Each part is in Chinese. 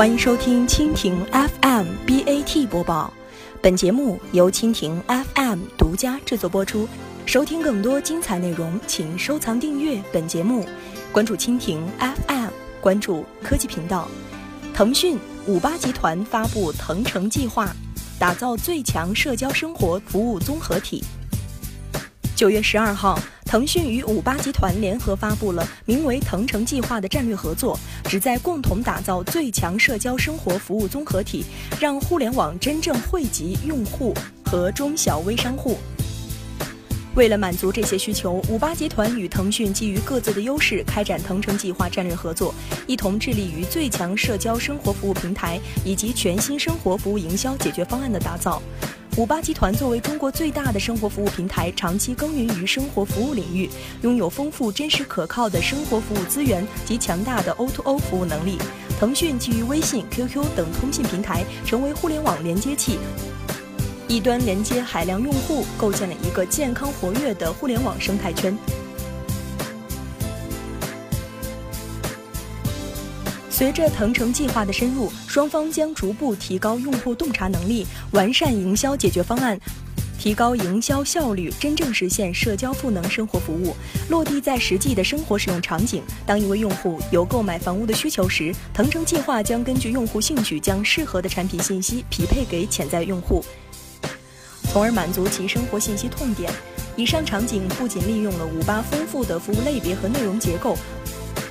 欢迎收听蜻蜓 FM BAT 播报，本节目由蜻蜓 FM 独家制作播出。收听更多精彩内容，请收藏订阅本节目，关注蜻蜓 FM，关注科技频道。腾讯五八集团发布腾城计划，打造最强社交生活服务综合体。九月十二号。腾讯与五八集团联合发布了名为“腾城计划”的战略合作，旨在共同打造最强社交生活服务综合体，让互联网真正惠及用户和中小微商户。为了满足这些需求，五八集团与腾讯基于各自的优势，开展“腾城计划”战略合作，一同致力于最强社交生活服务平台以及全新生活服务营销解决方案的打造。五八集团作为中国最大的生活服务平台，长期耕耘于生活服务领域，拥有丰富、真实、可靠的生活服务资源及强大的 O2O 服务能力。腾讯基于微信、QQ 等通信平台，成为互联网连接器，一端连接海量用户，构建了一个健康活跃的互联网生态圈。随着腾城计划的深入，双方将逐步提高用户洞察能力，完善营销解决方案，提高营销效率，真正实现社交赋能生活服务落地在实际的生活使用场景。当一位用户有购买房屋的需求时，腾城计划将根据用户兴趣，将适合的产品信息匹配给潜在用户，从而满足其生活信息痛点。以上场景不仅利用了五八丰富的服务类别和内容结构。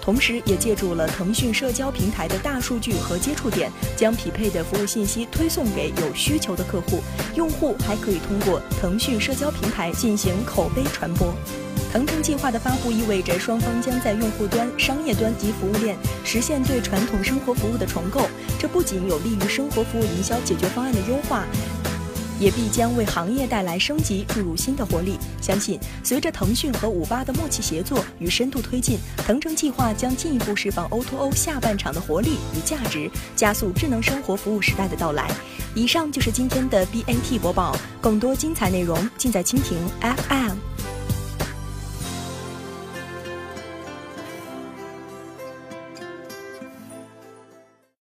同时，也借助了腾讯社交平台的大数据和接触点，将匹配的服务信息推送给有需求的客户。用户还可以通过腾讯社交平台进行口碑传播。腾城计划的发布意味着双方将在用户端、商业端及服务链实现对传统生活服务的重构。这不仅有利于生活服务营销解决方案的优化。也必将为行业带来升级，注入新的活力。相信随着腾讯和五八的默契协作与深度推进，腾城计划将进一步释放 O2O 下半场的活力与价值，加速智能生活服务时代的到来。以上就是今天的 BAT 播报，更多精彩内容尽在蜻蜓 FM。